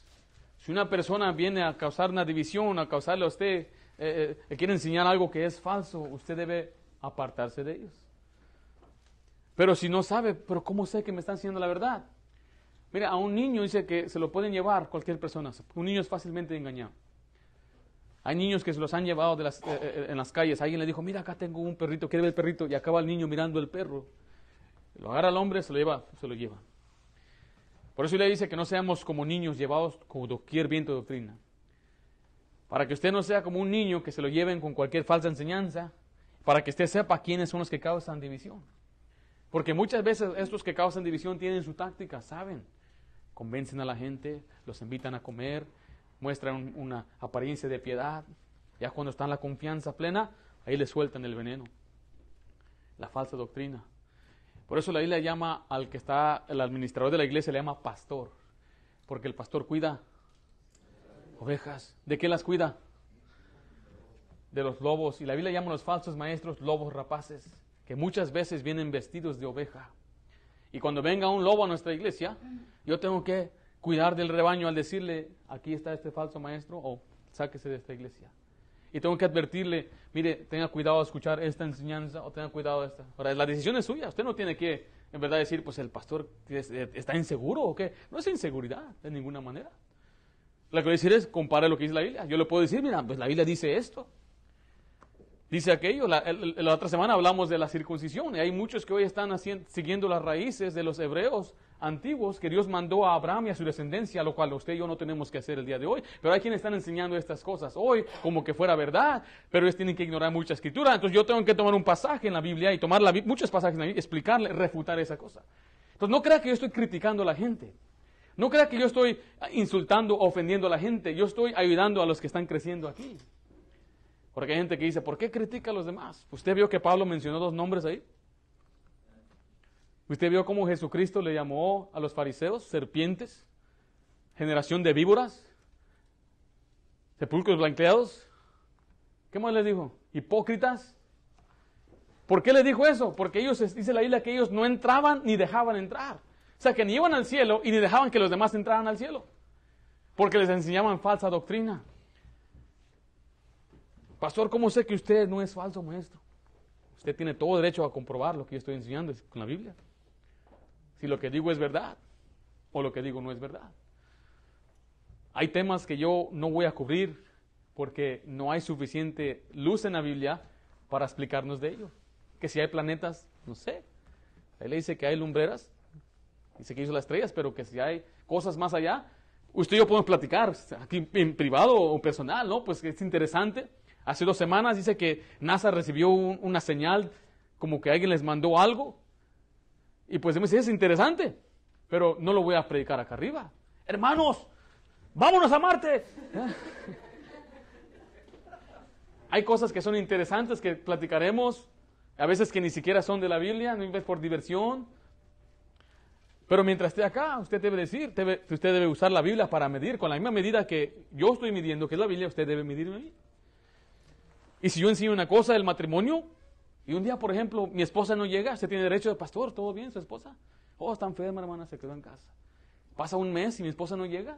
Si una persona viene a causar una división, a causarle a usted, eh, eh, quiere enseñar algo que es falso, usted debe apartarse de ellos. Pero si no sabe, pero ¿cómo sé que me están enseñando la verdad? Mira, a un niño dice que se lo pueden llevar cualquier persona. Un niño es fácilmente engañado. Hay niños que se los han llevado de las, eh, eh, en las calles. Alguien le dijo, mira, acá tengo un perrito, quiere ver el perrito. Y acaba el niño mirando el perro. Lo agarra el hombre, se lo lleva, se lo lleva. Por eso le dice que no seamos como niños llevados como doquier viento de doctrina. Para que usted no sea como un niño que se lo lleven con cualquier falsa enseñanza. Para que usted sepa quiénes son los que causan división. Porque muchas veces estos que causan división tienen su táctica, saben. Convencen a la gente, los invitan a comer, muestran una apariencia de piedad. Ya cuando están la confianza plena, ahí le sueltan el veneno. La falsa doctrina. Por eso la Biblia llama al que está, el administrador de la iglesia le llama pastor. Porque el pastor cuida ovejas. ¿De qué las cuida? De los lobos. Y la Biblia llama a los falsos maestros lobos rapaces, que muchas veces vienen vestidos de oveja. Y cuando venga un lobo a nuestra iglesia, yo tengo que cuidar del rebaño al decirle, aquí está este falso maestro, o sáquese de esta iglesia. Y tengo que advertirle, mire, tenga cuidado de escuchar esta enseñanza o tenga cuidado de esta. Ahora, la decisión es suya. Usted no tiene que, en verdad, decir, pues el pastor está inseguro o qué. No es inseguridad de ninguna manera. Lo que voy a decir es, compare lo que dice la Biblia. Yo le puedo decir, mira, pues la Biblia dice esto. Dice aquello. La, otra semana hablamos de la circuncisión. Y hay muchos que hoy están haciendo, siguiendo las raíces de los hebreos antiguos que Dios mandó a Abraham y a su descendencia, lo cual usted y yo no tenemos que hacer el día de hoy. Pero hay quienes están enseñando estas cosas hoy como que fuera verdad, pero ellos tienen que ignorar mucha escritura. Entonces yo tengo que tomar un pasaje en la Biblia y tomar la, muchos pasajes en la Biblia, explicarle, refutar esa cosa. Entonces no crea que yo estoy criticando a la gente. No crea que yo estoy insultando, ofendiendo a la gente. Yo estoy ayudando a los que están creciendo aquí. Porque hay gente que dice, ¿por qué critica a los demás? ¿Usted vio que Pablo mencionó dos nombres ahí? ¿Usted vio cómo Jesucristo le llamó a los fariseos serpientes, generación de víboras, sepulcros blanqueados? ¿Qué más les dijo? Hipócritas. ¿Por qué les dijo eso? Porque ellos, dice la Biblia, que ellos no entraban ni dejaban entrar. O sea, que ni iban al cielo y ni dejaban que los demás entraran al cielo. Porque les enseñaban falsa doctrina. Pastor, ¿cómo sé que usted no es falso maestro? Usted tiene todo derecho a comprobar lo que yo estoy enseñando con la Biblia si lo que digo es verdad o lo que digo no es verdad. Hay temas que yo no voy a cubrir porque no hay suficiente luz en la Biblia para explicarnos de ello. Que si hay planetas, no sé. Ahí le dice que hay lumbreras, dice que hizo las estrellas, pero que si hay cosas más allá, usted y yo podemos platicar aquí en privado o personal, ¿no? Pues es interesante. Hace dos semanas dice que NASA recibió una señal como que alguien les mandó algo y pues es interesante, pero no lo voy a predicar acá arriba. Hermanos, vámonos a Marte. Hay cosas que son interesantes que platicaremos, a veces que ni siquiera son de la Biblia, no es por diversión. Pero mientras esté acá, usted debe decir, usted debe usar la Biblia para medir, con la misma medida que yo estoy midiendo, que es la Biblia, usted debe medirme a mí. Y si yo enseño una cosa del matrimonio, y un día, por ejemplo, mi esposa no llega, se tiene derecho de pastor, todo bien, su esposa. Oh, está enferma, hermana, se quedó en casa. Pasa un mes y mi esposa no llega.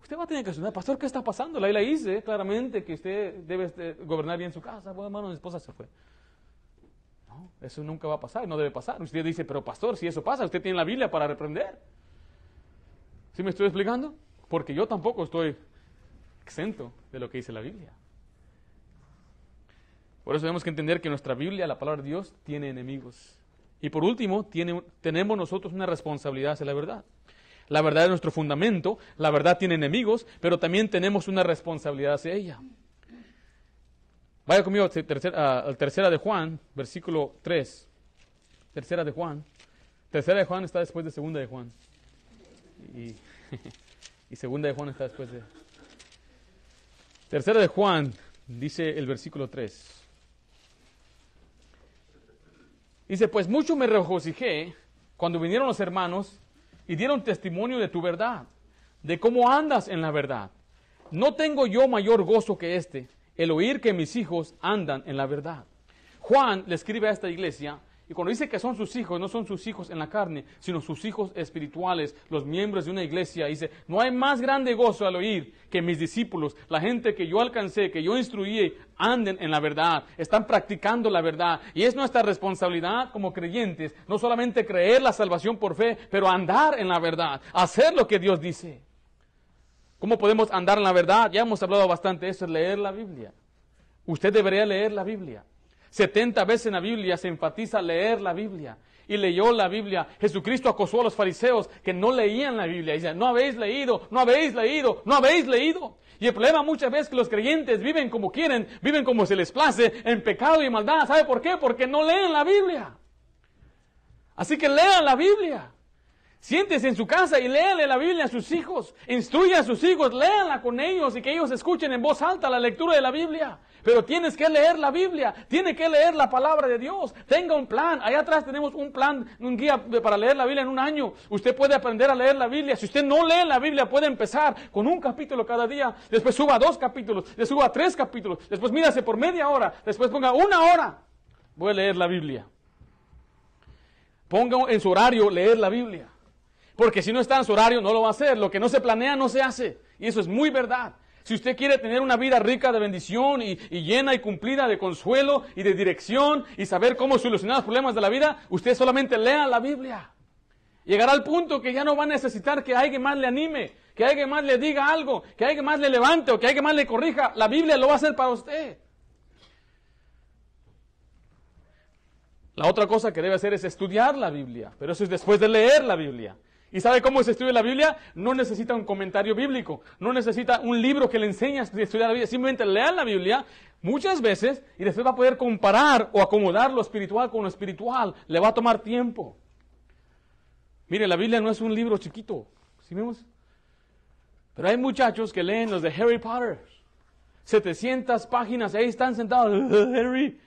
Usted va a tener que asustar, pastor, ¿qué está pasando? La le dice claramente que usted debe este, gobernar bien su casa. Bueno, hermano, mi esposa se fue. No, eso nunca va a pasar, no debe pasar. Usted dice, pero pastor, si eso pasa, usted tiene la Biblia para reprender. ¿Sí me estoy explicando? Porque yo tampoco estoy exento de lo que dice la Biblia. Por eso tenemos que entender que nuestra Biblia, la palabra de Dios, tiene enemigos. Y por último, tenemos nosotros una responsabilidad hacia la verdad. La verdad es nuestro fundamento, la verdad tiene enemigos, pero también tenemos una responsabilidad hacia ella. Vaya conmigo al tercera de Juan, versículo 3. Tercera de Juan. Tercera de Juan está después de segunda de Juan. Y, y segunda de Juan está después de... Tercera de Juan, dice el versículo 3. Dice, pues mucho me regocijé cuando vinieron los hermanos y dieron testimonio de tu verdad, de cómo andas en la verdad. No tengo yo mayor gozo que este, el oír que mis hijos andan en la verdad. Juan le escribe a esta iglesia y cuando dice que son sus hijos, no son sus hijos en la carne, sino sus hijos espirituales, los miembros de una iglesia, dice, no hay más grande gozo al oír que mis discípulos, la gente que yo alcancé, que yo instruí, anden en la verdad, están practicando la verdad. Y es nuestra responsabilidad como creyentes, no solamente creer la salvación por fe, pero andar en la verdad, hacer lo que Dios dice. ¿Cómo podemos andar en la verdad? Ya hemos hablado bastante de eso, es leer la Biblia. Usted debería leer la Biblia. 70 veces en la Biblia se enfatiza leer la Biblia. Y leyó la Biblia. Jesucristo acosó a los fariseos que no leían la Biblia. Y no habéis leído, no habéis leído, no habéis leído. Y el problema muchas veces es que los creyentes viven como quieren, viven como se les place, en pecado y maldad. ¿Sabe por qué? Porque no leen la Biblia. Así que lean la Biblia. Siéntese en su casa y léale la Biblia a sus hijos. Instruya a sus hijos, léanla con ellos y que ellos escuchen en voz alta la lectura de la Biblia. Pero tienes que leer la Biblia, tiene que leer la palabra de Dios. Tenga un plan. Allá atrás tenemos un plan, un guía para leer la Biblia en un año. Usted puede aprender a leer la Biblia. Si usted no lee la Biblia, puede empezar con un capítulo cada día. Después suba dos capítulos, después suba tres capítulos. Después mírase por media hora. Después ponga una hora. Voy a leer la Biblia. Ponga en su horario leer la Biblia. Porque si no está en su horario, no lo va a hacer. Lo que no se planea, no se hace. Y eso es muy verdad. Si usted quiere tener una vida rica de bendición y, llena y cumplida de consuelo y de dirección y saber cómo solucionar los problemas de la vida, usted solamente lea la Biblia. Llegará al punto que ya no va a necesitar que alguien más le anime, que alguien más le diga algo, que alguien más le levante o que alguien más le corrija. La Biblia lo va a hacer para usted. La otra cosa que debe hacer es estudiar la Biblia, pero eso es después de leer la Biblia. ¿Y sabe cómo se estudia la Biblia? No necesita un comentario bíblico, no necesita un libro que le enseñe a estudiar la Biblia, simplemente lea la Biblia muchas veces y después va a poder comparar o acomodar lo espiritual con lo espiritual. Le va a tomar tiempo. Mire, la Biblia no es un libro chiquito, ¿sí vemos? Pero hay muchachos que leen los de Harry Potter. 700 páginas, ahí están sentados. Harry,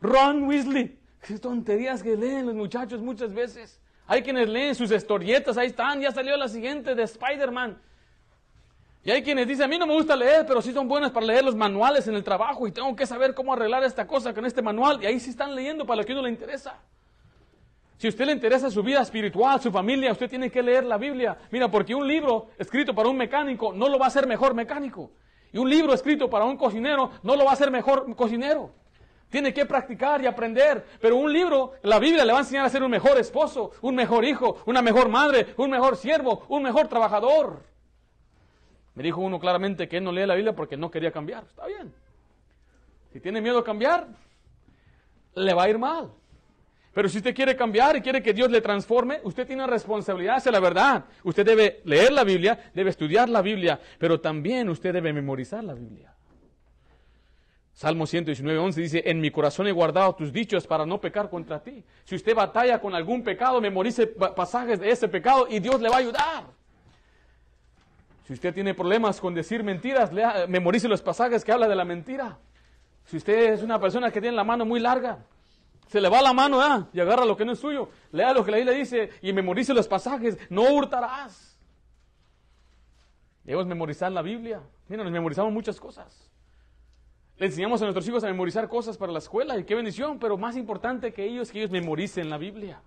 Ron Weasley. Qué tonterías que leen los muchachos muchas veces. Hay quienes leen sus historietas, ahí están, ya salió la siguiente de Spider-Man. Y hay quienes dicen, a mí no me gusta leer, pero sí son buenas para leer los manuales en el trabajo y tengo que saber cómo arreglar esta cosa con este manual. Y ahí sí están leyendo para lo que uno le interesa. Si a usted le interesa su vida espiritual, su familia, usted tiene que leer la Biblia. Mira, porque un libro escrito para un mecánico no lo va a hacer mejor mecánico. Y un libro escrito para un cocinero no lo va a hacer mejor cocinero. Tiene que practicar y aprender. Pero un libro, la Biblia le va a enseñar a ser un mejor esposo, un mejor hijo, una mejor madre, un mejor siervo, un mejor trabajador. Me dijo uno claramente que él no lee la Biblia porque no quería cambiar. Está bien. Si tiene miedo a cambiar, le va a ir mal. Pero si usted quiere cambiar y quiere que Dios le transforme, usted tiene responsabilidad hacia la verdad. Usted debe leer la Biblia, debe estudiar la Biblia, pero también usted debe memorizar la Biblia. Salmo 119, 11 dice, en mi corazón he guardado tus dichos para no pecar contra ti. Si usted batalla con algún pecado, memorice pasajes de ese pecado y Dios le va a ayudar. Si usted tiene problemas con decir mentiras, memorice los pasajes que habla de la mentira. Si usted es una persona que tiene la mano muy larga, se le va la mano y agarra lo que no es suyo, lea lo que la Biblia dice y memorice los pasajes, no hurtarás. Debemos memorizar la Biblia. Mira, nos memorizamos muchas cosas. Le enseñamos a nuestros hijos a memorizar cosas para la escuela y qué bendición, pero más importante que ellos, que ellos memoricen la Biblia,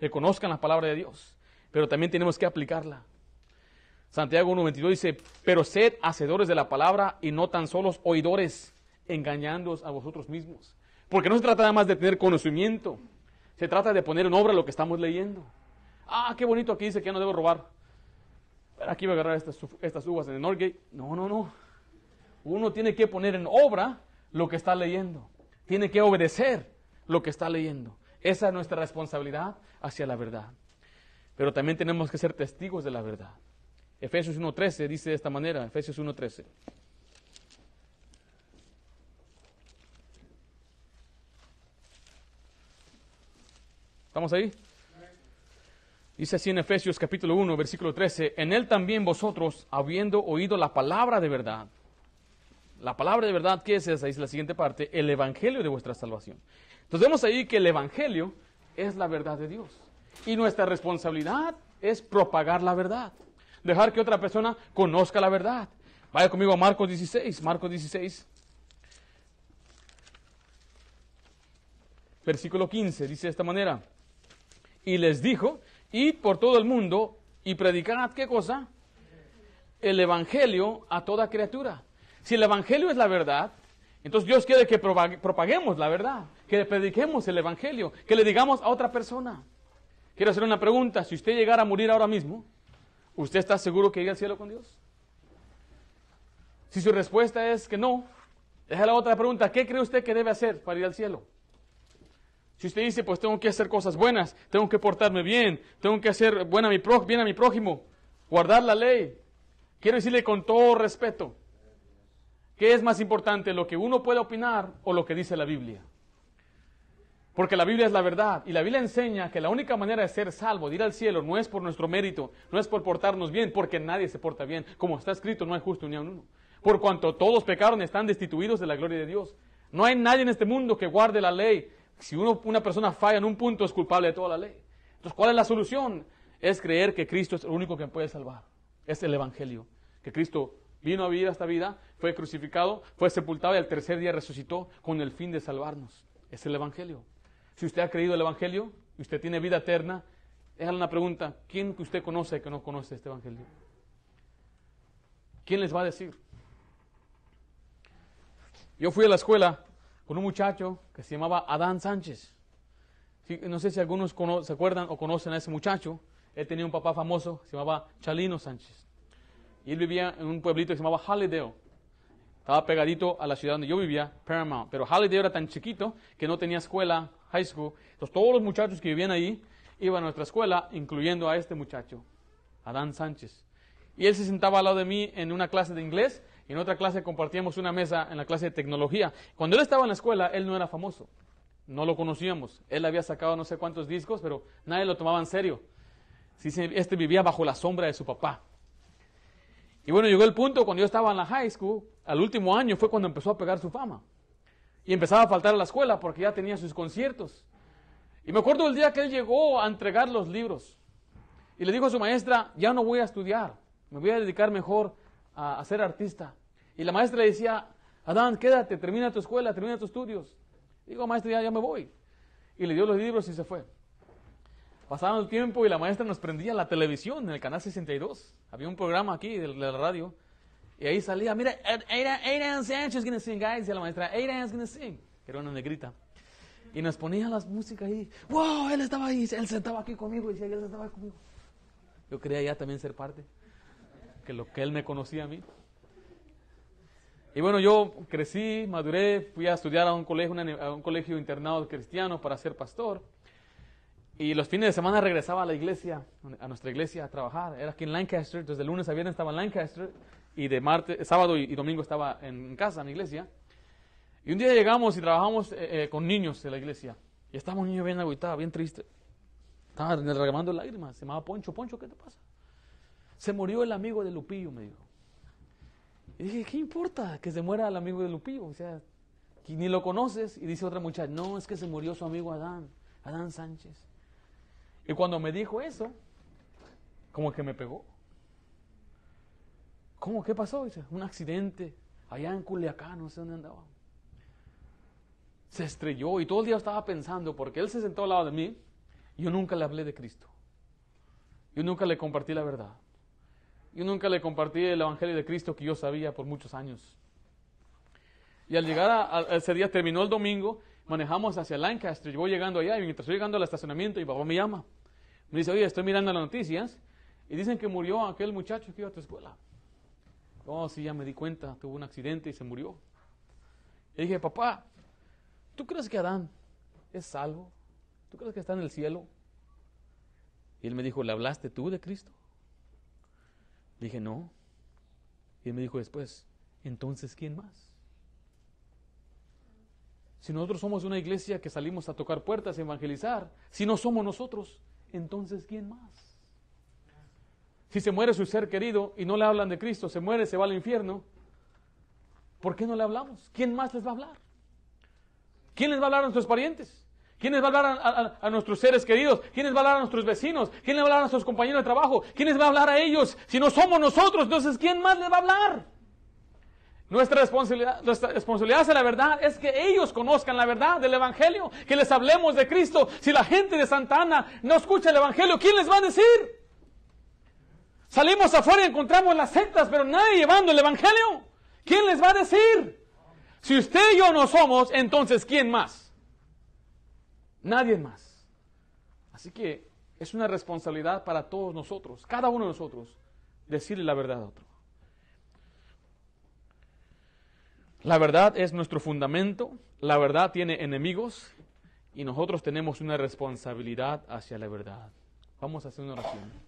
que conozcan la palabra de Dios, pero también tenemos que aplicarla. Santiago 1.22 dice, pero sed hacedores de la palabra y no tan solos oidores, engañándoos a vosotros mismos. Porque no se trata nada más de tener conocimiento, se trata de poner en obra lo que estamos leyendo. Ah, qué bonito aquí dice que no debo robar. Pero aquí voy a agarrar estas, estas uvas en el Norgate. No, no, no uno tiene que poner en obra lo que está leyendo. Tiene que obedecer lo que está leyendo. Esa es nuestra responsabilidad hacia la verdad. Pero también tenemos que ser testigos de la verdad. Efesios 1.13 dice de esta manera, Efesios 1.13. ¿Estamos ahí? Dice así en Efesios capítulo 1, versículo 13, en él también vosotros, habiendo oído la palabra de verdad, la palabra de verdad, ¿qué es esa? Es la siguiente parte, el evangelio de vuestra salvación. Entonces vemos ahí que el evangelio es la verdad de Dios. Y nuestra responsabilidad es propagar la verdad. Dejar que otra persona conozca la verdad. Vaya conmigo a Marcos 16, Marcos 16. Versículo 15, dice de esta manera. Y les dijo, id por todo el mundo y predicad, ¿qué cosa? El evangelio a toda criatura. Si el Evangelio es la verdad, entonces Dios quiere que propaguemos la verdad, que le prediquemos el Evangelio, que le digamos a otra persona. Quiero hacer una pregunta, si usted llegara a morir ahora mismo, ¿Usted está seguro que irá al cielo con Dios? Si su respuesta es que no, deja la otra pregunta. ¿Qué cree usted que debe hacer para ir al cielo? Si usted dice, pues tengo que hacer cosas buenas, tengo que portarme bien, tengo que hacer buena bien a mi prójimo, guardar la ley, quiero decirle con todo respeto, ¿qué es más importante, lo que uno puede opinar o lo que dice la Biblia? Porque la Biblia es la verdad y la Biblia enseña que la única manera de ser salvo, de ir al cielo, no es por nuestro mérito, no es por portarnos bien, porque nadie se porta bien. Como está escrito, no hay justo ni a uno. Por cuanto todos pecaron, están destituidos de la gloria de Dios. No hay nadie en este mundo que guarde la ley. Si una persona falla en un punto, es culpable de toda la ley. Entonces, ¿cuál es la solución? Es creer que Cristo es el único que puede salvar. Es el Evangelio. Que Cristo vino a vivir esta vida, fue crucificado, fue sepultado y al tercer día resucitó con el fin de salvarnos. Es el Evangelio. Si usted ha creído el Evangelio y usted tiene vida eterna, déjale una pregunta. ¿Quién que usted conoce que no conoce este Evangelio? ¿Quién les va a decir? Yo fui a la escuela con un muchacho que se llamaba Adán Sánchez. no sé si algunos se acuerdan o conocen a ese muchacho. Él tenía un papá famoso, se llamaba Chalino Sánchez. Y él vivía en un pueblito que se llamaba Hallidale. Estaba pegadito a la ciudad donde yo vivía, Paramount. Pero Hallidale era tan chiquito que no tenía escuela high school. Entonces todos los muchachos que vivían ahí iban a nuestra escuela, incluyendo a este muchacho, Adán Sánchez. Y él se sentaba al lado de mí en una clase de inglés y en otra clase compartíamos una mesa en la clase de tecnología. Cuando él estaba en la escuela, él no era famoso. No lo conocíamos. Él había sacado no sé cuántos discos, pero nadie lo tomaba en serio. Este vivía bajo la sombra de su papá. Y bueno, llegó el punto cuando yo estaba en la high school, al último año fue cuando empezó a pegar su fama. Y empezaba a faltar a la escuela porque ya tenía sus conciertos. Y me acuerdo el día que él llegó a entregar los libros. Y le dijo a su maestra, ya no voy a estudiar, me voy a dedicar mejor a, ser artista. Y la maestra le decía, Adán, quédate, termina tu escuela, termina tus estudios. Digo, maestra, ya, ya me voy. Y le dio los libros y se fue. Pasaron el tiempo y la maestra nos prendía la televisión en el canal 62. Había un programa aquí de la radio y ahí salía, mira, Aidan Sánchez gonna sing, guys. Decía la maestra, Aidan's gonna sing. Era una negrita. Y nos ponía las músicas ahí. ¡Wow! Él estaba ahí, él sentaba aquí conmigo y él estaba conmigo. Yo quería ya también ser parte. Que lo que él me conocía a mí. Y bueno, yo crecí, maduré, fui a estudiar a un colegio, a un colegio internado cristiano para ser pastor. Y los fines de semana regresaba a la iglesia, a nuestra iglesia a trabajar. Era aquí en Lancaster, desde el lunes a viernes estaba en Lancaster y de martes, sábado y, domingo estaba en casa, en la iglesia. Y un día llegamos y trabajamos eh, eh, con niños de la iglesia. Y estaba un niño bien agüitado, bien triste. Estaba derramando lágrimas. Se llamaba Poncho. Poncho, ¿qué te pasa? Se murió el amigo de Lupillo, me dijo. Y dije, ¿qué importa que se muera el amigo de Lupillo? O sea, ni lo conoces. Y dice otra muchacha, no, es que se murió su amigo Adán, Adán Sánchez. Y cuando me dijo eso, como que me pegó. ¿Cómo? ¿Qué pasó? Dice, un accidente allá en Culiacán, no sé dónde andaba. Se estrelló y todo el día estaba pensando, porque él se sentó al lado de mí, y yo nunca le hablé de Cristo. Yo nunca le compartí la verdad. Yo nunca le compartí el Evangelio de Cristo que yo sabía por muchos años. Y al llegar a, ese día, terminó el domingo, manejamos hacia Lancaster, yo voy llegando allá, y mientras estoy llegando al estacionamiento, mi papá me llama. Me dice, oye, estoy mirando las noticias, y dicen que murió aquel muchacho que iba a tu escuela. Oh, sí, ya me di cuenta, tuvo un accidente y se murió. Y dije, papá, ¿tú crees que Adán es salvo? ¿Tú crees que está en el cielo? Y él me dijo, ¿le hablaste tú de Cristo? dije, no. Y él me dijo después, entonces, ¿quién más? Si nosotros somos una iglesia que salimos a tocar puertas, a evangelizar, si no somos nosotros, entonces, ¿quién más? Si se muere su ser querido y no le hablan de Cristo, se muere, se va al infierno, ¿por qué no le hablamos? ¿Quién más les va a hablar? ¿Quién les va a hablar a nuestros parientes? ¿Quién les va a hablar a, nuestros seres queridos? ¿Quién les va a hablar a nuestros vecinos? ¿Quién les va a hablar a nuestros compañeros de trabajo? ¿Quién les va a hablar a ellos? Si no somos nosotros, entonces ¿quién más les va a hablar? Nuestra responsabilidad, nuestra responsabilidad la verdad es que ellos conozcan la verdad del Evangelio, que les hablemos de Cristo. Si la gente de Santa Ana no escucha el Evangelio, ¿quién les va a decir? Salimos afuera y encontramos las sectas, pero nadie llevando el Evangelio. ¿Quién les va a decir? Si usted y yo no somos, entonces ¿quién más? Nadie más. Así que es una responsabilidad para todos nosotros, cada uno de nosotros, decirle la verdad a otro. La verdad es nuestro fundamento, la verdad tiene enemigos y nosotros tenemos una responsabilidad hacia la verdad. Vamos a hacer una oración.